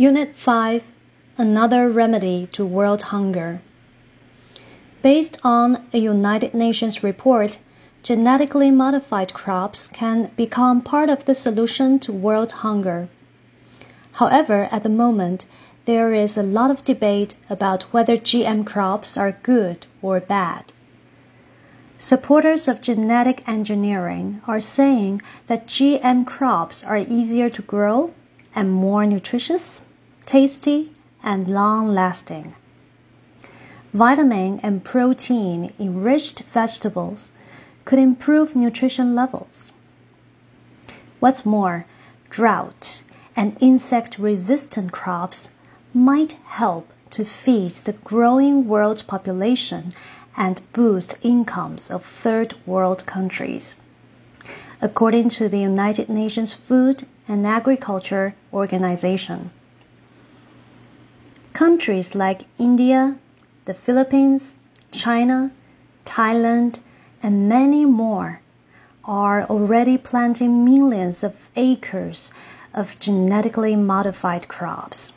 Unit 5 Another Remedy to World Hunger. Based on a United Nations report, genetically modified crops can become part of the solution to world hunger. However, at the moment, there is a lot of debate about whether GM crops are good or bad. Supporters of genetic engineering are saying that GM crops are easier to grow and more nutritious tasty, and long lasting. Vitamin and protein enriched vegetables could improve nutrition levels. What's more, drought and insect resistant crops might help to feed the growing world population and boost incomes of third world countries. According to the United Nations Food and Agriculture Organization. Countries like India, the Philippines, China, Thailand, and many more are already planting millions of acres of genetically modified crops.